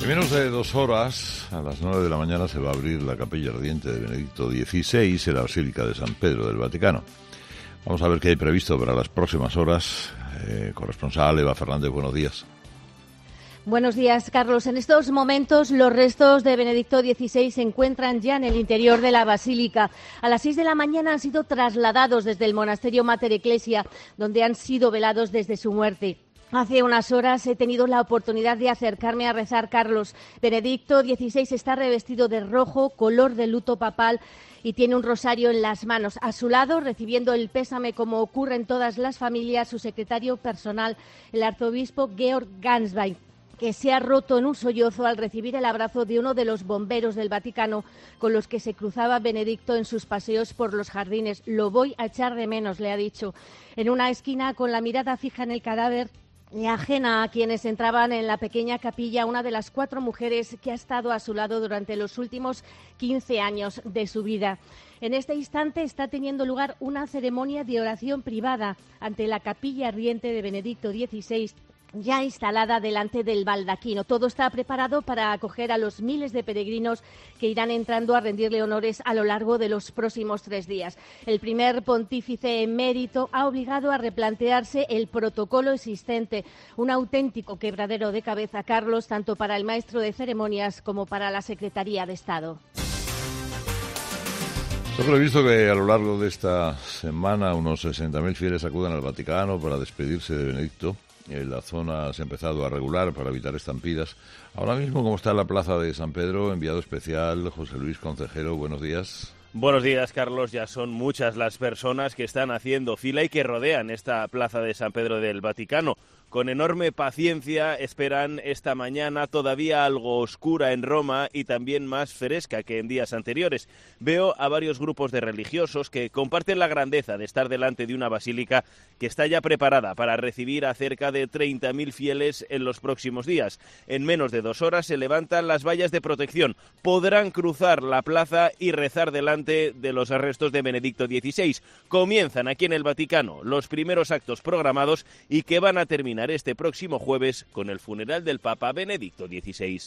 En menos de dos horas, a las nueve de la mañana, se va a abrir la capilla ardiente de Benedicto XVI en la Basílica de San Pedro del Vaticano. Vamos a ver qué hay previsto para las próximas horas. Eh, corresponsal Eva Fernández, buenos días. Buenos días, Carlos. En estos momentos los restos de Benedicto XVI se encuentran ya en el interior de la basílica. A las seis de la mañana han sido trasladados desde el monasterio Mater Ecclesia, donde han sido velados desde su muerte. Hace unas horas he tenido la oportunidad de acercarme a rezar, Carlos. Benedicto XVI está revestido de rojo, color de luto papal, y tiene un rosario en las manos. A su lado, recibiendo el pésame como ocurre en todas las familias, su secretario personal, el arzobispo Georg Ganswein que se ha roto en un sollozo al recibir el abrazo de uno de los bomberos del Vaticano con los que se cruzaba Benedicto en sus paseos por los jardines. Lo voy a echar de menos, le ha dicho. En una esquina, con la mirada fija en el cadáver, y ajena a quienes entraban en la pequeña capilla, una de las cuatro mujeres que ha estado a su lado durante los últimos 15 años de su vida. En este instante está teniendo lugar una ceremonia de oración privada ante la capilla ardiente de Benedicto XVI ya instalada delante del baldaquino. Todo está preparado para acoger a los miles de peregrinos que irán entrando a rendirle honores a lo largo de los próximos tres días. El primer pontífice emérito ha obligado a replantearse el protocolo existente, un auténtico quebradero de cabeza, Carlos, tanto para el maestro de ceremonias como para la Secretaría de Estado. Ha previsto que a lo largo de esta semana unos 60.000 fieles acudan al Vaticano para despedirse de Benedicto la zona se ha empezado a regular para evitar estampidas. Ahora mismo, ¿cómo está la plaza de San Pedro? Enviado especial, José Luis Concejero, buenos días. Buenos días, Carlos. Ya son muchas las personas que están haciendo fila y que rodean esta plaza de San Pedro del Vaticano con enorme paciencia esperan esta mañana todavía algo oscura en Roma y también más fresca que en días anteriores. Veo a varios grupos de religiosos que comparten la grandeza de estar delante de una basílica que está ya preparada para recibir a cerca de 30.000 fieles en los próximos días. En menos de dos horas se levantan las vallas de protección. Podrán cruzar la plaza y rezar delante de los restos de Benedicto XVI. Comienzan aquí en el Vaticano los primeros actos programados y que van a este próximo jueves con el funeral del Papa Benedicto XVI.